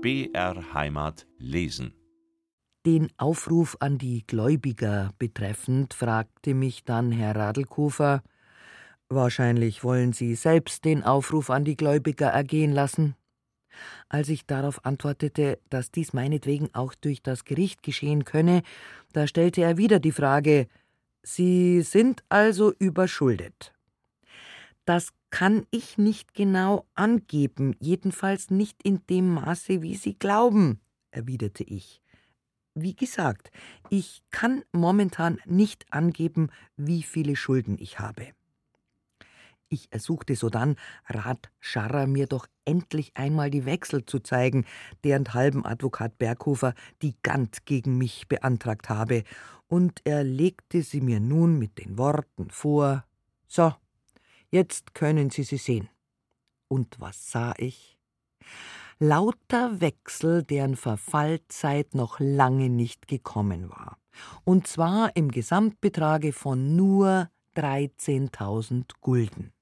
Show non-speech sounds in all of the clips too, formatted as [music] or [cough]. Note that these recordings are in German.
BR Heimat lesen. Den Aufruf an die Gläubiger betreffend fragte mich dann Herr Radlkofer, Wahrscheinlich wollen Sie selbst den Aufruf an die Gläubiger ergehen lassen. Als ich darauf antwortete, dass dies meinetwegen auch durch das Gericht geschehen könne, da stellte er wieder die Frage Sie sind also überschuldet. Das kann ich nicht genau angeben, jedenfalls nicht in dem Maße, wie Sie glauben, erwiderte ich. Wie gesagt, ich kann momentan nicht angeben, wie viele Schulden ich habe. Ich ersuchte sodann Rat Scharrer, mir doch endlich einmal die Wechsel zu zeigen, deren halben Advokat Berghofer die Gant gegen mich beantragt habe, und er legte sie mir nun mit den Worten vor: So, jetzt können Sie sie sehen. Und was sah ich? Lauter Wechsel, deren Verfallzeit noch lange nicht gekommen war, und zwar im Gesamtbetrage von nur 13.000 Gulden.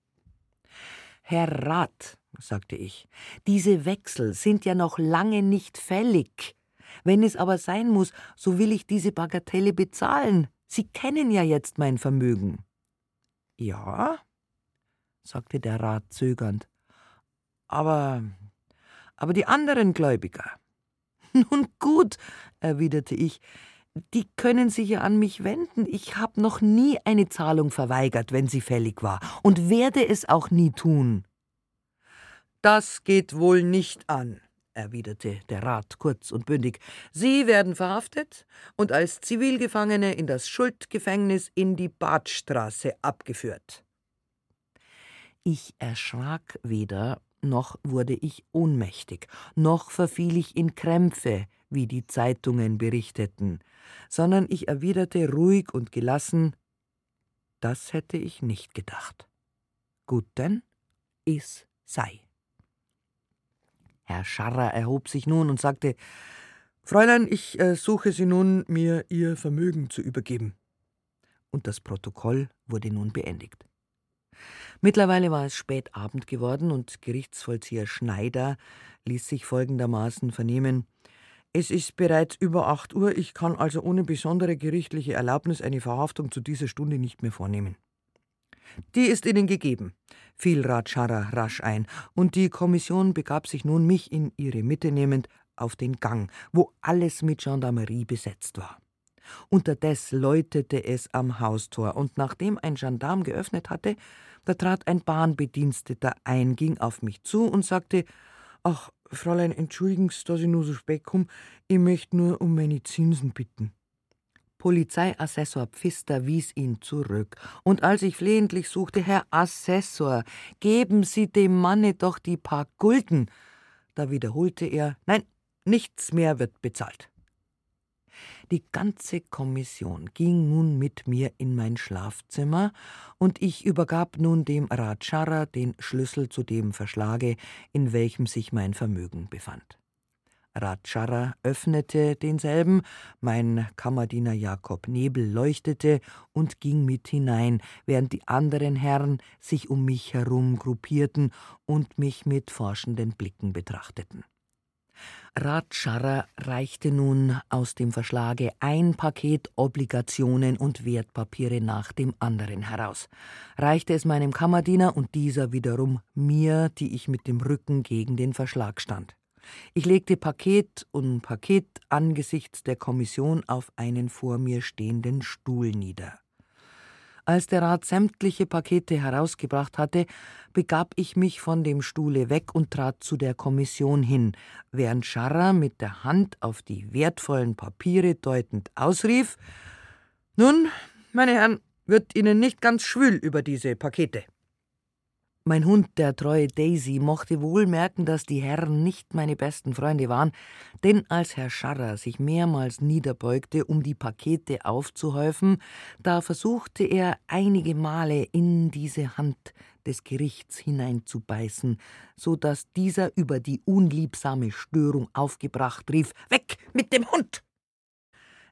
Herr Rat, sagte ich, diese Wechsel sind ja noch lange nicht fällig. Wenn es aber sein muss, so will ich diese Bagatelle bezahlen. Sie kennen ja jetzt mein Vermögen. Ja, sagte der Rat zögernd. Aber, aber die anderen Gläubiger. [laughs] Nun gut, erwiderte ich, die können sich ja an mich wenden. Ich habe noch nie eine Zahlung verweigert, wenn sie fällig war, und werde es auch nie tun. Das geht wohl nicht an, erwiderte der Rat kurz und bündig. Sie werden verhaftet und als Zivilgefangene in das Schuldgefängnis in die Badstraße abgeführt. Ich erschrak weder, noch wurde ich ohnmächtig, noch verfiel ich in Krämpfe, wie die Zeitungen berichteten, sondern ich erwiderte ruhig und gelassen Das hätte ich nicht gedacht. Gut denn, es sei. Herr Scharrer erhob sich nun und sagte Fräulein, ich äh, suche Sie nun, mir Ihr Vermögen zu übergeben. Und das Protokoll wurde nun beendigt. Mittlerweile war es spät Abend geworden und Gerichtsvollzieher Schneider ließ sich folgendermaßen vernehmen es ist bereits über acht Uhr, ich kann also ohne besondere gerichtliche Erlaubnis eine Verhaftung zu dieser Stunde nicht mehr vornehmen. Die ist Ihnen gegeben, fiel Rat Scharrer rasch ein, und die Kommission begab sich nun, mich in ihre Mitte nehmend, auf den Gang, wo alles mit Gendarmerie besetzt war. Unterdes läutete es am Haustor, und nachdem ein Gendarm geöffnet hatte, da trat ein Bahnbediensteter ein, ging auf mich zu und sagte Ach, Fräulein, entschuldigen Sie, dass ich nur so spät komme. Ich möchte nur um meine Zinsen bitten. Polizeiassessor Pfister wies ihn zurück, und als ich flehentlich suchte, Herr Assessor, geben Sie dem Manne doch die paar Gulden, da wiederholte er, nein, nichts mehr wird bezahlt. Die ganze Kommission ging nun mit mir in mein Schlafzimmer, und ich übergab nun dem Ratscharrer den Schlüssel zu dem Verschlage, in welchem sich mein Vermögen befand. Ratscharrer öffnete denselben, mein Kammerdiener Jakob Nebel leuchtete und ging mit hinein, während die anderen Herren sich um mich herum gruppierten und mich mit forschenden Blicken betrachteten. Ratscharrer reichte nun aus dem Verschlage ein Paket Obligationen und Wertpapiere nach dem anderen heraus, reichte es meinem Kammerdiener und dieser wiederum mir, die ich mit dem Rücken gegen den Verschlag stand. Ich legte Paket um Paket angesichts der Kommission auf einen vor mir stehenden Stuhl nieder. Als der Rat sämtliche Pakete herausgebracht hatte, begab ich mich von dem Stuhle weg und trat zu der Kommission hin, während Scharrer mit der Hand auf die wertvollen Papiere deutend ausrief Nun, meine Herren, wird Ihnen nicht ganz schwül über diese Pakete. Mein Hund, der treue Daisy, mochte wohl merken, dass die Herren nicht meine besten Freunde waren, denn als Herr Scharrer sich mehrmals niederbeugte, um die Pakete aufzuhäufen, da versuchte er einige Male in diese Hand des Gerichts hineinzubeißen, so dass dieser über die unliebsame Störung aufgebracht rief Weg mit dem Hund.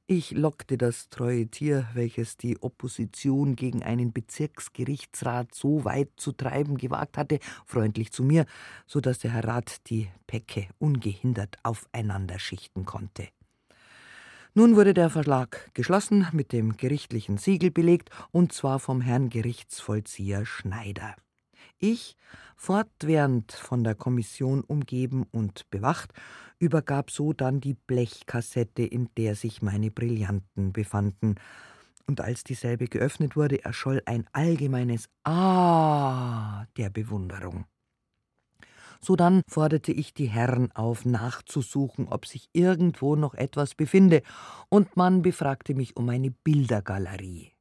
Ich lockte das treue Tier, welches die Opposition gegen einen Bezirksgerichtsrat so weit zu treiben gewagt hatte, freundlich zu mir, so dass der Herr Rat die Päcke ungehindert aufeinander schichten konnte. Nun wurde der Verlag geschlossen, mit dem gerichtlichen Siegel belegt, und zwar vom Herrn Gerichtsvollzieher Schneider. Ich, fortwährend von der Kommission umgeben und bewacht, übergab so dann die Blechkassette, in der sich meine Brillanten befanden, und als dieselbe geöffnet wurde, erscholl ein allgemeines Ah der Bewunderung. Sodann forderte ich die Herren auf, nachzusuchen, ob sich irgendwo noch etwas befinde, und man befragte mich um eine Bildergalerie.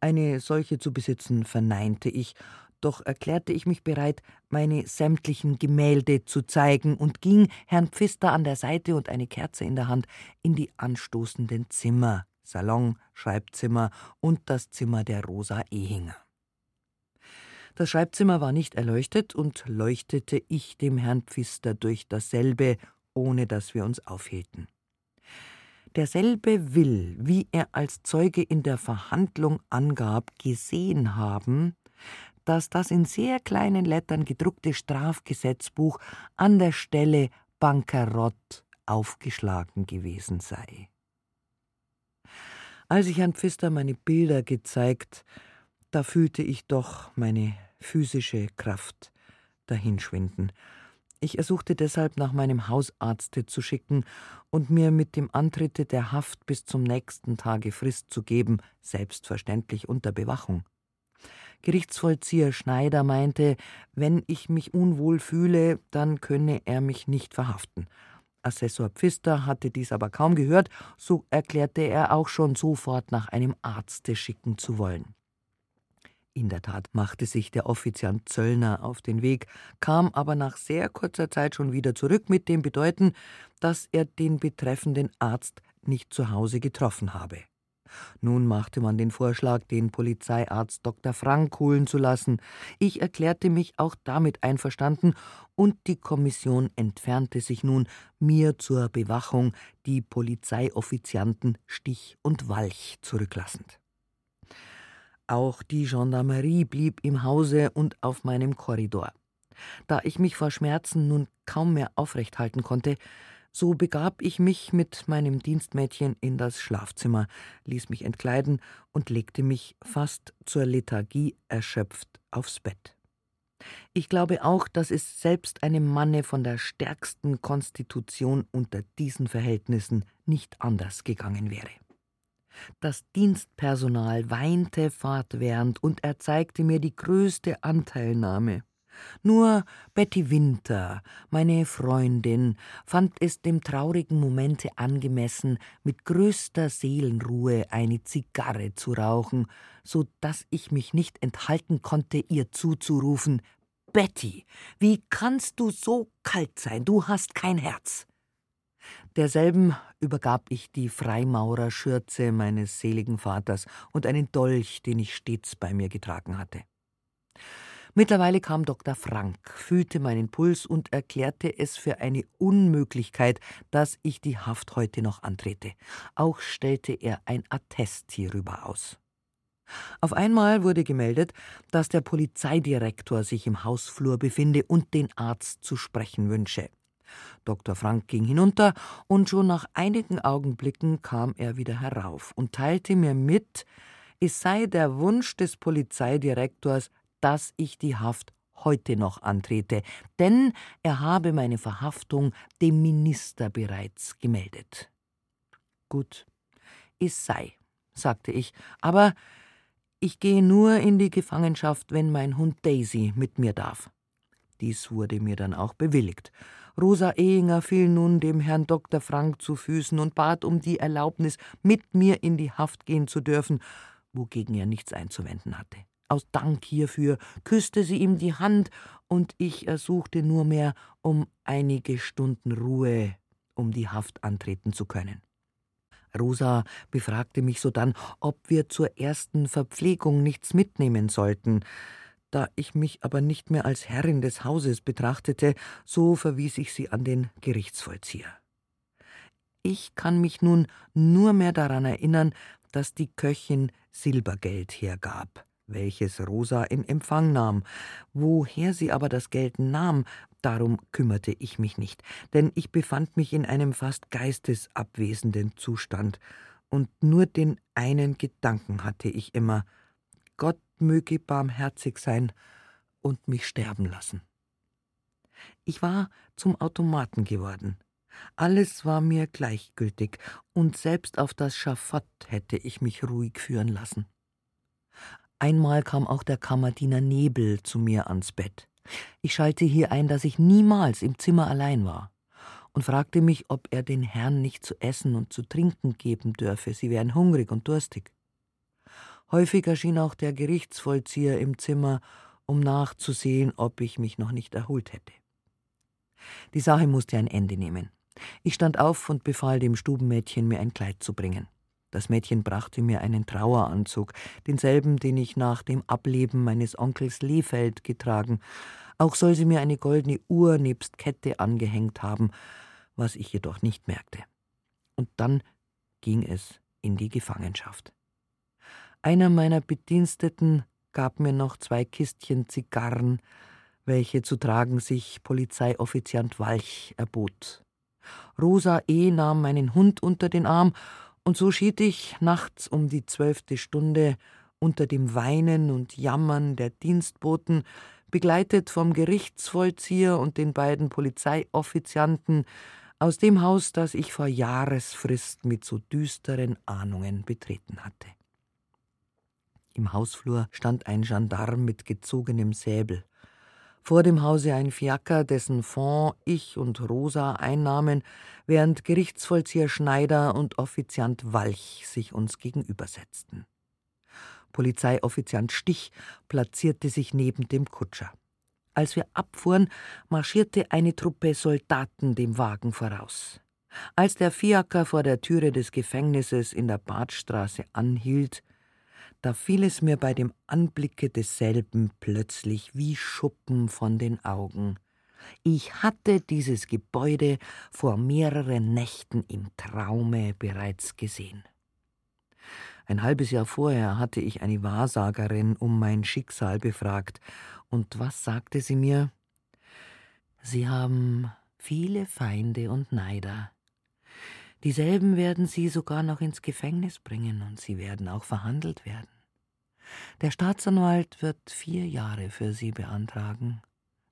Eine solche zu besitzen verneinte ich, doch erklärte ich mich bereit, meine sämtlichen Gemälde zu zeigen und ging, Herrn Pfister an der Seite und eine Kerze in der Hand, in die anstoßenden Zimmer, Salon, Schreibzimmer und das Zimmer der Rosa Ehinger. Das Schreibzimmer war nicht erleuchtet und leuchtete ich dem Herrn Pfister durch dasselbe, ohne dass wir uns aufhielten. Derselbe will, wie er als Zeuge in der Verhandlung angab, gesehen haben, dass das in sehr kleinen Lettern gedruckte Strafgesetzbuch an der Stelle Bankerott aufgeschlagen gewesen sei. Als ich Herrn Pfister meine Bilder gezeigt, da fühlte ich doch meine physische Kraft dahinschwinden. Ich ersuchte deshalb, nach meinem Hausarzte zu schicken und mir mit dem Antritte der Haft bis zum nächsten Tage Frist zu geben, selbstverständlich unter Bewachung. Gerichtsvollzieher Schneider meinte, wenn ich mich unwohl fühle, dann könne er mich nicht verhaften. Assessor Pfister hatte dies aber kaum gehört, so erklärte er auch schon sofort nach einem Arzte schicken zu wollen. In der Tat machte sich der Offiziant Zöllner auf den Weg, kam aber nach sehr kurzer Zeit schon wieder zurück mit dem Bedeuten, dass er den betreffenden Arzt nicht zu Hause getroffen habe. Nun machte man den Vorschlag, den Polizeiarzt Dr. Frank holen zu lassen. Ich erklärte mich auch damit einverstanden, und die Kommission entfernte sich nun, mir zur Bewachung die Polizeioffizianten Stich und Walch zurücklassend. Auch die Gendarmerie blieb im Hause und auf meinem Korridor. Da ich mich vor Schmerzen nun kaum mehr aufrecht halten konnte, so begab ich mich mit meinem Dienstmädchen in das Schlafzimmer, ließ mich entkleiden und legte mich fast zur Lethargie erschöpft aufs Bett. Ich glaube auch, dass es selbst einem Manne von der stärksten Konstitution unter diesen Verhältnissen nicht anders gegangen wäre. Das Dienstpersonal weinte fortwährend und erzeigte mir die größte Anteilnahme. Nur Betty Winter, meine Freundin, fand es dem traurigen Momente angemessen, mit größter Seelenruhe eine Zigarre zu rauchen, so dass ich mich nicht enthalten konnte, ihr zuzurufen Betty, wie kannst du so kalt sein, du hast kein Herz. Derselben übergab ich die Freimaurerschürze meines seligen Vaters und einen Dolch, den ich stets bei mir getragen hatte. Mittlerweile kam Dr. Frank, fühlte meinen Puls und erklärte es für eine Unmöglichkeit, dass ich die Haft heute noch antrete. Auch stellte er ein Attest hierüber aus. Auf einmal wurde gemeldet, dass der Polizeidirektor sich im Hausflur befinde und den Arzt zu sprechen wünsche. Dr. Frank ging hinunter, und schon nach einigen Augenblicken kam er wieder herauf und teilte mir mit, es sei der Wunsch des Polizeidirektors, dass ich die Haft heute noch antrete, denn er habe meine Verhaftung dem Minister bereits gemeldet. Gut, es sei, sagte ich, aber ich gehe nur in die Gefangenschaft, wenn mein Hund Daisy mit mir darf. Dies wurde mir dann auch bewilligt. Rosa Ehinger fiel nun dem Herrn Dr. Frank zu Füßen und bat um die Erlaubnis, mit mir in die Haft gehen zu dürfen, wogegen er nichts einzuwenden hatte. Aus Dank hierfür küsste sie ihm die Hand, und ich ersuchte nur mehr um einige Stunden Ruhe, um die Haft antreten zu können. Rosa befragte mich sodann, ob wir zur ersten Verpflegung nichts mitnehmen sollten. Da ich mich aber nicht mehr als Herrin des Hauses betrachtete, so verwies ich sie an den Gerichtsvollzieher. Ich kann mich nun nur mehr daran erinnern, dass die Köchin Silbergeld hergab, welches Rosa in Empfang nahm. Woher sie aber das Geld nahm, darum kümmerte ich mich nicht, denn ich befand mich in einem fast geistesabwesenden Zustand, und nur den einen Gedanken hatte ich immer Gott möge barmherzig sein und mich sterben lassen. Ich war zum Automaten geworden. Alles war mir gleichgültig, und selbst auf das Schafott hätte ich mich ruhig führen lassen. Einmal kam auch der Kammerdiener Nebel zu mir ans Bett. Ich schalte hier ein, dass ich niemals im Zimmer allein war, und fragte mich, ob er den Herrn nicht zu essen und zu trinken geben dürfe, sie wären hungrig und durstig. Häufig erschien auch der Gerichtsvollzieher im Zimmer, um nachzusehen, ob ich mich noch nicht erholt hätte. Die Sache musste ein Ende nehmen. Ich stand auf und befahl dem Stubenmädchen, mir ein Kleid zu bringen. Das Mädchen brachte mir einen Traueranzug, denselben, den ich nach dem Ableben meines Onkels Lehfeld getragen. Auch soll sie mir eine goldene Uhr nebst Kette angehängt haben, was ich jedoch nicht merkte. Und dann ging es in die Gefangenschaft. Einer meiner Bediensteten gab mir noch zwei Kistchen Zigarren, welche zu tragen sich Polizeioffiziant Walch erbot. Rosa E. nahm meinen Hund unter den Arm, und so schied ich nachts um die zwölfte Stunde unter dem Weinen und Jammern der Dienstboten, begleitet vom Gerichtsvollzieher und den beiden Polizeioffizianten, aus dem Haus, das ich vor Jahresfrist mit so düsteren Ahnungen betreten hatte. Im Hausflur stand ein Gendarm mit gezogenem Säbel vor dem Hause ein Fiaker, dessen Fond ich und Rosa einnahmen, während Gerichtsvollzieher Schneider und Offiziant Walch sich uns gegenübersetzten. Polizeioffiziant Stich platzierte sich neben dem Kutscher. Als wir abfuhren, marschierte eine Truppe Soldaten dem Wagen voraus. Als der Fiaker vor der Türe des Gefängnisses in der Badstraße anhielt, da fiel es mir bei dem Anblicke desselben plötzlich wie Schuppen von den Augen. Ich hatte dieses Gebäude vor mehreren Nächten im Traume bereits gesehen. Ein halbes Jahr vorher hatte ich eine Wahrsagerin um mein Schicksal befragt, und was sagte sie mir? Sie haben viele Feinde und Neider. Dieselben werden sie sogar noch ins Gefängnis bringen und sie werden auch verhandelt werden. Der Staatsanwalt wird vier Jahre für sie beantragen,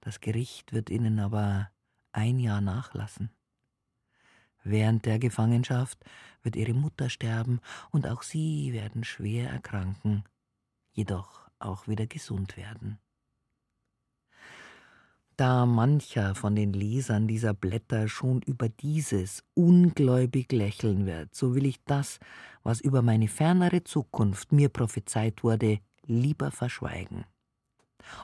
das Gericht wird ihnen aber ein Jahr nachlassen. Während der Gefangenschaft wird ihre Mutter sterben und auch sie werden schwer erkranken, jedoch auch wieder gesund werden. Da mancher von den Lesern dieser Blätter schon über dieses ungläubig lächeln wird, so will ich das, was über meine fernere Zukunft mir prophezeit wurde, lieber verschweigen.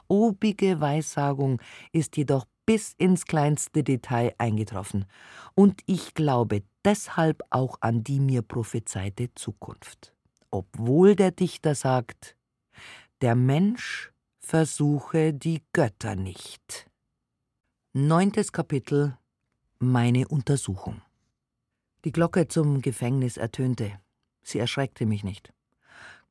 Obige Weissagung ist jedoch bis ins kleinste Detail eingetroffen, und ich glaube deshalb auch an die mir prophezeite Zukunft. Obwohl der Dichter sagt, der Mensch versuche die Götter nicht. Neuntes Kapitel Meine Untersuchung Die Glocke zum Gefängnis ertönte. Sie erschreckte mich nicht.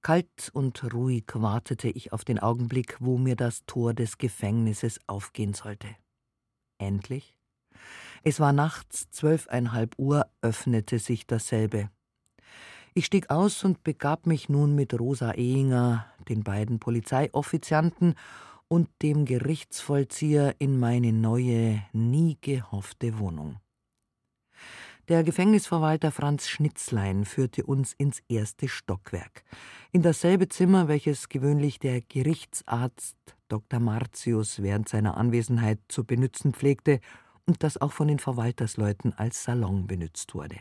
Kalt und ruhig wartete ich auf den Augenblick, wo mir das Tor des Gefängnisses aufgehen sollte. Endlich, es war nachts zwölfeinhalb Uhr, öffnete sich dasselbe. Ich stieg aus und begab mich nun mit Rosa Ehinger, den beiden Polizeioffizianten und dem Gerichtsvollzieher in meine neue, nie gehoffte Wohnung. Der Gefängnisverwalter Franz Schnitzlein führte uns ins erste Stockwerk, in dasselbe Zimmer, welches gewöhnlich der Gerichtsarzt Dr. Martius während seiner Anwesenheit zu benützen pflegte und das auch von den Verwaltersleuten als Salon benützt wurde.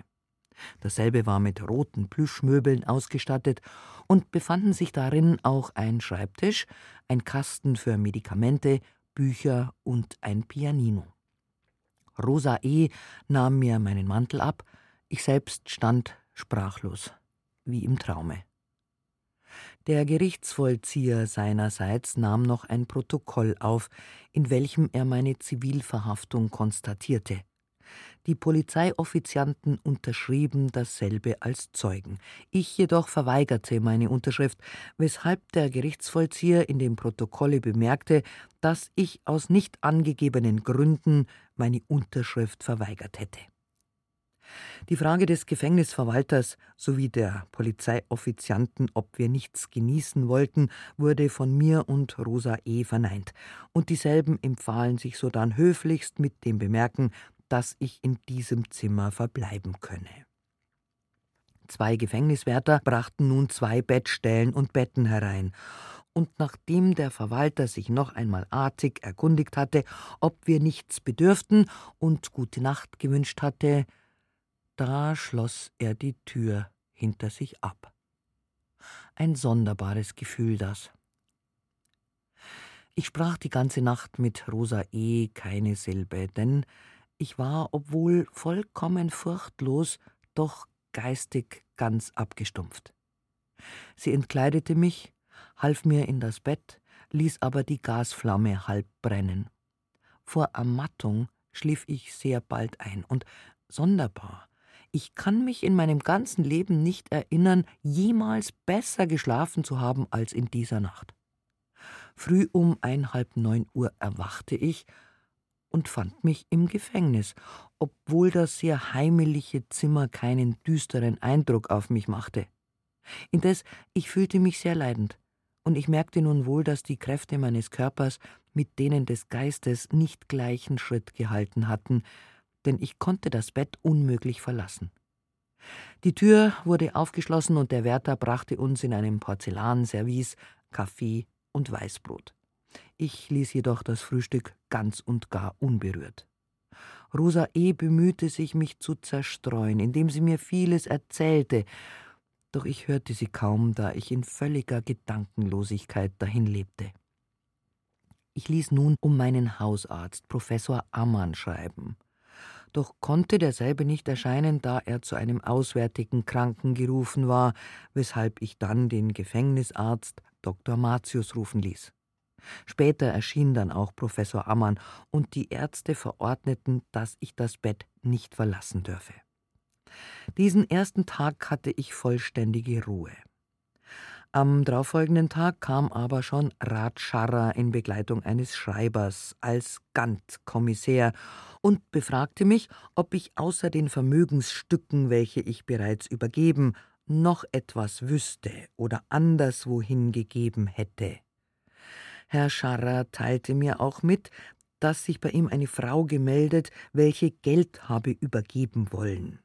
Dasselbe war mit roten Plüschmöbeln ausgestattet und befanden sich darin auch ein Schreibtisch, ein Kasten für Medikamente, Bücher und ein Pianino. Rosa E. nahm mir meinen Mantel ab, ich selbst stand sprachlos, wie im Traume. Der Gerichtsvollzieher seinerseits nahm noch ein Protokoll auf, in welchem er meine Zivilverhaftung konstatierte. Die Polizeioffizianten unterschrieben dasselbe als Zeugen. Ich jedoch verweigerte meine Unterschrift, weshalb der Gerichtsvollzieher in dem Protokolle bemerkte, dass ich aus nicht angegebenen Gründen meine Unterschrift verweigert hätte. Die Frage des Gefängnisverwalters sowie der Polizeioffizianten, ob wir nichts genießen wollten, wurde von mir und Rosa E. verneint, und dieselben empfahlen sich sodann höflichst mit dem Bemerken, dass ich in diesem Zimmer verbleiben könne. Zwei Gefängniswärter brachten nun zwei Bettstellen und Betten herein, und nachdem der Verwalter sich noch einmal artig erkundigt hatte, ob wir nichts bedürften und gute Nacht gewünscht hatte, da schloss er die Tür hinter sich ab. Ein sonderbares Gefühl das. Ich sprach die ganze Nacht mit Rosa E. keine Silbe, denn ich war, obwohl vollkommen furchtlos, doch geistig ganz abgestumpft. Sie entkleidete mich, half mir in das Bett, ließ aber die Gasflamme halb brennen. Vor Ermattung schlief ich sehr bald ein, und sonderbar, ich kann mich in meinem ganzen Leben nicht erinnern, jemals besser geschlafen zu haben als in dieser Nacht. Früh um ein halb neun Uhr erwachte ich und fand mich im Gefängnis, obwohl das sehr heimliche Zimmer keinen düsteren Eindruck auf mich machte. Indes ich fühlte mich sehr leidend, und ich merkte nun wohl, dass die Kräfte meines Körpers mit denen des Geistes nicht gleichen Schritt gehalten hatten, denn ich konnte das Bett unmöglich verlassen. Die Tür wurde aufgeschlossen und der Wärter brachte uns in einem Porzellanservice Kaffee und Weißbrot. Ich ließ jedoch das Frühstück ganz und gar unberührt. Rosa E. bemühte sich, mich zu zerstreuen, indem sie mir vieles erzählte, doch ich hörte sie kaum, da ich in völliger Gedankenlosigkeit dahin lebte. Ich ließ nun um meinen Hausarzt, Professor Ammann, schreiben doch konnte derselbe nicht erscheinen, da er zu einem auswärtigen Kranken gerufen war, weshalb ich dann den Gefängnisarzt Dr. Martius rufen ließ. Später erschien dann auch Professor Ammann, und die Ärzte verordneten, dass ich das Bett nicht verlassen dürfe. Diesen ersten Tag hatte ich vollständige Ruhe. Am darauffolgenden Tag kam aber schon Rat Scharrer in Begleitung eines Schreibers als Gant-Kommissär und befragte mich, ob ich außer den Vermögensstücken, welche ich bereits übergeben, noch etwas wüsste oder anderswohin gegeben hätte. Herr Scharrer teilte mir auch mit, dass sich bei ihm eine Frau gemeldet, welche Geld habe übergeben wollen.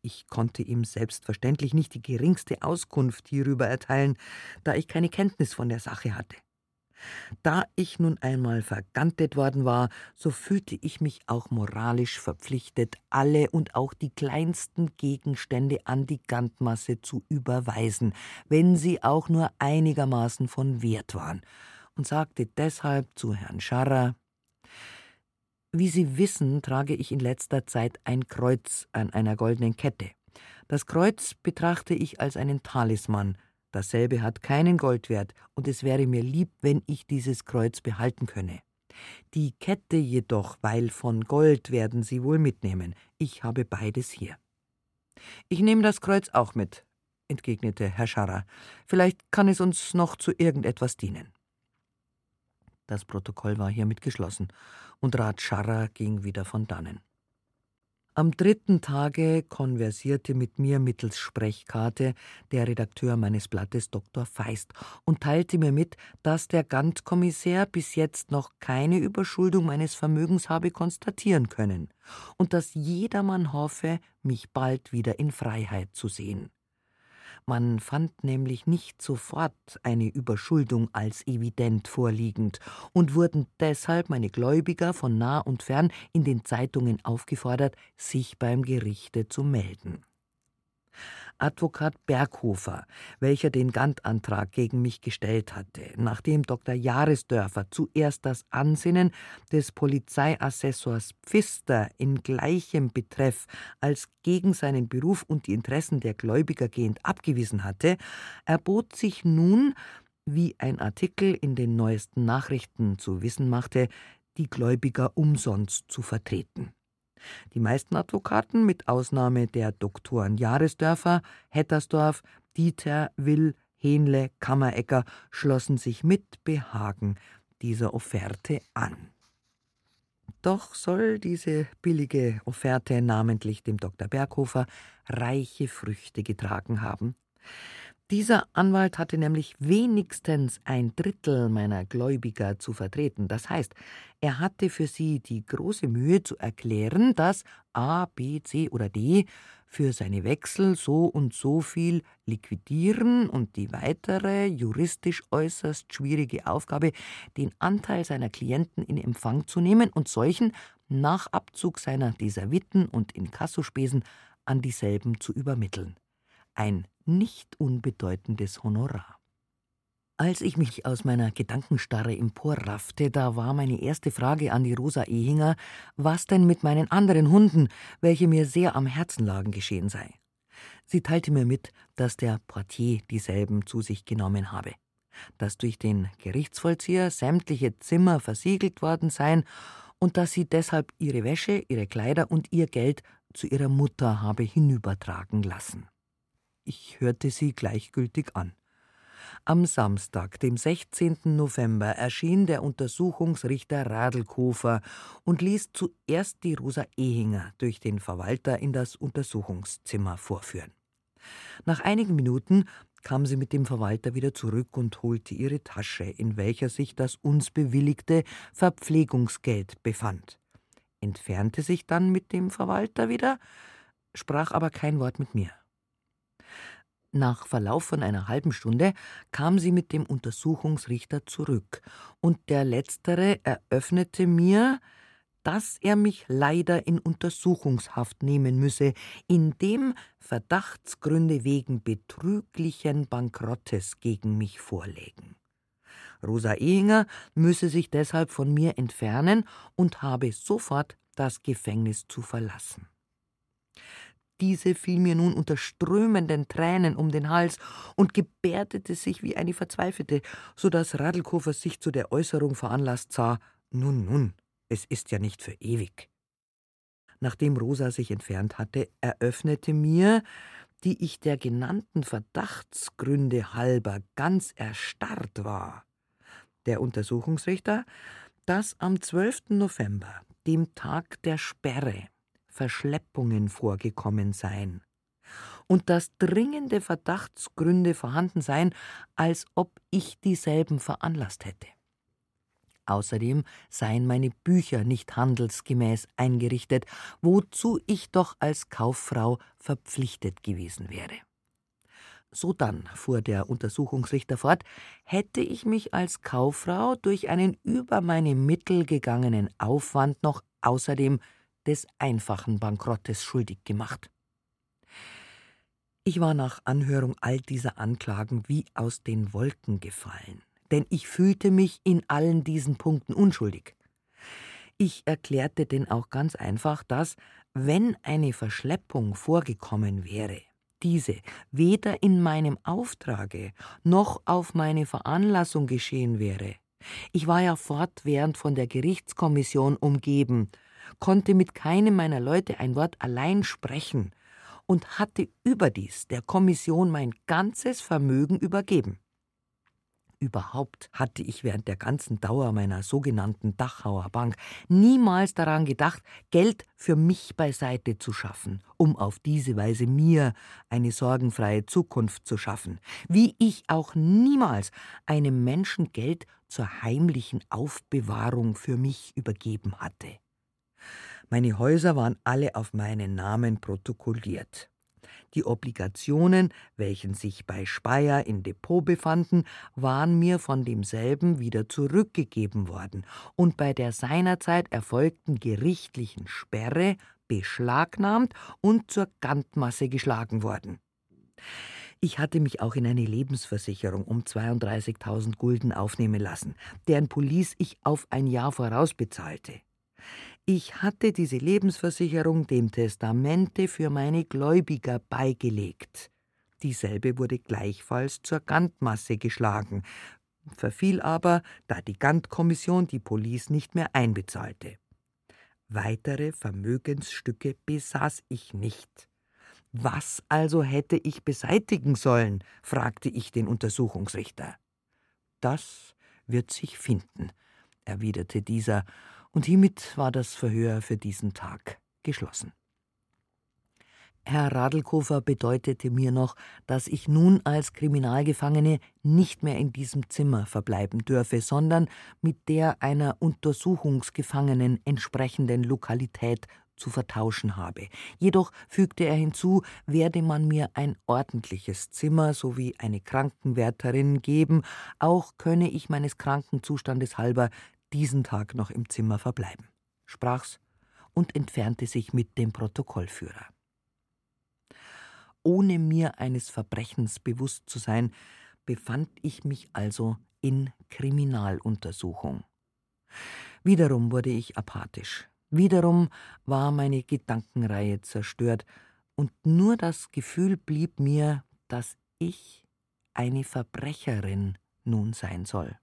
Ich konnte ihm selbstverständlich nicht die geringste Auskunft hierüber erteilen, da ich keine Kenntnis von der Sache hatte. Da ich nun einmal vergantet worden war, so fühlte ich mich auch moralisch verpflichtet, alle und auch die kleinsten Gegenstände an die Gantmasse zu überweisen, wenn sie auch nur einigermaßen von Wert waren, und sagte deshalb zu Herrn Scharrer wie Sie wissen, trage ich in letzter Zeit ein Kreuz an einer goldenen Kette. Das Kreuz betrachte ich als einen Talisman. Dasselbe hat keinen Goldwert, und es wäre mir lieb, wenn ich dieses Kreuz behalten könne. Die Kette jedoch, weil von Gold werden Sie wohl mitnehmen. Ich habe beides hier. Ich nehme das Kreuz auch mit, entgegnete Herr Scharrer. Vielleicht kann es uns noch zu irgendetwas dienen. Das Protokoll war hiermit geschlossen, und Rat Scharrer ging wieder von dannen. Am dritten Tage konversierte mit mir mittels Sprechkarte der Redakteur meines Blattes Dr. Feist und teilte mir mit, dass der Gant-Kommissär bis jetzt noch keine Überschuldung meines Vermögens habe konstatieren können und dass jedermann hoffe, mich bald wieder in Freiheit zu sehen. Man fand nämlich nicht sofort eine Überschuldung als evident vorliegend und wurden deshalb meine Gläubiger von nah und fern in den Zeitungen aufgefordert, sich beim Gerichte zu melden. Advokat Berghofer, welcher den Gantantrag gegen mich gestellt hatte, nachdem Dr. Jahresdörfer zuerst das Ansinnen des Polizeiassessors Pfister in gleichem Betreff als gegen seinen Beruf und die Interessen der Gläubiger gehend abgewiesen hatte, erbot sich nun, wie ein Artikel in den neuesten Nachrichten zu wissen machte, die Gläubiger umsonst zu vertreten. Die meisten Advokaten, mit Ausnahme der Doktoren Jahresdörfer, Hettersdorf, Dieter, Will, Hähnle, Kammerecker, schlossen sich mit Behagen dieser Offerte an. Doch soll diese billige Offerte namentlich dem Dr. Berghofer reiche Früchte getragen haben. Dieser Anwalt hatte nämlich wenigstens ein Drittel meiner Gläubiger zu vertreten. Das heißt, er hatte für sie die große Mühe zu erklären, dass A, B, C oder D für seine Wechsel so und so viel liquidieren und die weitere, juristisch äußerst schwierige Aufgabe, den Anteil seiner Klienten in Empfang zu nehmen und solchen nach Abzug seiner Deservitten und Inkassospesen an dieselben zu übermitteln. Ein nicht unbedeutendes Honorar. Als ich mich aus meiner Gedankenstarre emporraffte, da war meine erste Frage an die Rosa Ehinger, was denn mit meinen anderen Hunden, welche mir sehr am Herzen lagen, geschehen sei. Sie teilte mir mit, dass der Portier dieselben zu sich genommen habe, dass durch den Gerichtsvollzieher sämtliche Zimmer versiegelt worden seien und dass sie deshalb ihre Wäsche, ihre Kleider und ihr Geld zu ihrer Mutter habe hinübertragen lassen. Ich hörte sie gleichgültig an. Am Samstag, dem 16. November, erschien der Untersuchungsrichter Radlkofer und ließ zuerst die Rosa Ehinger durch den Verwalter in das Untersuchungszimmer vorführen. Nach einigen Minuten kam sie mit dem Verwalter wieder zurück und holte ihre Tasche, in welcher sich das uns bewilligte Verpflegungsgeld befand, entfernte sich dann mit dem Verwalter wieder, sprach aber kein Wort mit mir. Nach Verlauf von einer halben Stunde kam sie mit dem Untersuchungsrichter zurück, und der letztere eröffnete mir, dass er mich leider in Untersuchungshaft nehmen müsse, indem Verdachtsgründe wegen betrüglichen Bankrottes gegen mich vorlägen. Rosa Ehinger müsse sich deshalb von mir entfernen und habe sofort das Gefängnis zu verlassen. Diese fiel mir nun unter strömenden Tränen um den Hals und gebärdete sich wie eine Verzweifelte, so dass Radlkofer sich zu der Äußerung veranlasst sah: Nun, nun, es ist ja nicht für ewig. Nachdem Rosa sich entfernt hatte, eröffnete mir, die ich der genannten Verdachtsgründe halber ganz erstarrt war, der Untersuchungsrichter, dass am 12. November, dem Tag der Sperre, Verschleppungen vorgekommen seien und dass dringende Verdachtsgründe vorhanden seien, als ob ich dieselben veranlasst hätte. Außerdem seien meine Bücher nicht handelsgemäß eingerichtet, wozu ich doch als Kauffrau verpflichtet gewesen wäre. Sodann, fuhr der Untersuchungsrichter fort, hätte ich mich als Kauffrau durch einen über meine Mittel gegangenen Aufwand noch außerdem des einfachen Bankrottes schuldig gemacht. Ich war nach Anhörung all dieser Anklagen wie aus den Wolken gefallen, denn ich fühlte mich in allen diesen Punkten unschuldig. Ich erklärte denn auch ganz einfach, dass, wenn eine Verschleppung vorgekommen wäre, diese weder in meinem Auftrage noch auf meine Veranlassung geschehen wäre. Ich war ja fortwährend von der Gerichtskommission umgeben, konnte mit keinem meiner Leute ein Wort allein sprechen und hatte überdies der Kommission mein ganzes Vermögen übergeben. Überhaupt hatte ich während der ganzen Dauer meiner sogenannten Dachauer Bank niemals daran gedacht, Geld für mich beiseite zu schaffen, um auf diese Weise mir eine sorgenfreie Zukunft zu schaffen, wie ich auch niemals einem Menschen Geld zur heimlichen Aufbewahrung für mich übergeben hatte. Meine Häuser waren alle auf meinen Namen protokolliert. Die Obligationen, welchen sich bei Speyer in Depot befanden, waren mir von demselben wieder zurückgegeben worden und bei der seinerzeit erfolgten gerichtlichen Sperre beschlagnahmt und zur Gantmasse geschlagen worden. Ich hatte mich auch in eine Lebensversicherung um 32.000 Gulden aufnehmen lassen, deren Police ich auf ein Jahr voraus bezahlte. Ich hatte diese Lebensversicherung dem Testamente für meine Gläubiger beigelegt. Dieselbe wurde gleichfalls zur Gantmasse geschlagen, verfiel aber, da die Gantkommission die Police nicht mehr einbezahlte. Weitere Vermögensstücke besaß ich nicht. Was also hätte ich beseitigen sollen? fragte ich den Untersuchungsrichter. Das wird sich finden, erwiderte dieser, und hiermit war das Verhör für diesen Tag geschlossen. Herr Radlkofer bedeutete mir noch, dass ich nun als Kriminalgefangene nicht mehr in diesem Zimmer verbleiben dürfe, sondern mit der einer Untersuchungsgefangenen entsprechenden Lokalität zu vertauschen habe. Jedoch fügte er hinzu, werde man mir ein ordentliches Zimmer sowie eine Krankenwärterin geben, auch könne ich meines Krankenzustandes halber diesen Tag noch im Zimmer verbleiben. Sprach's und entfernte sich mit dem Protokollführer ohne mir eines Verbrechens bewusst zu sein, befand ich mich also in Kriminaluntersuchung. Wiederum wurde ich apathisch, wiederum war meine Gedankenreihe zerstört, und nur das Gefühl blieb mir, dass ich eine Verbrecherin nun sein soll.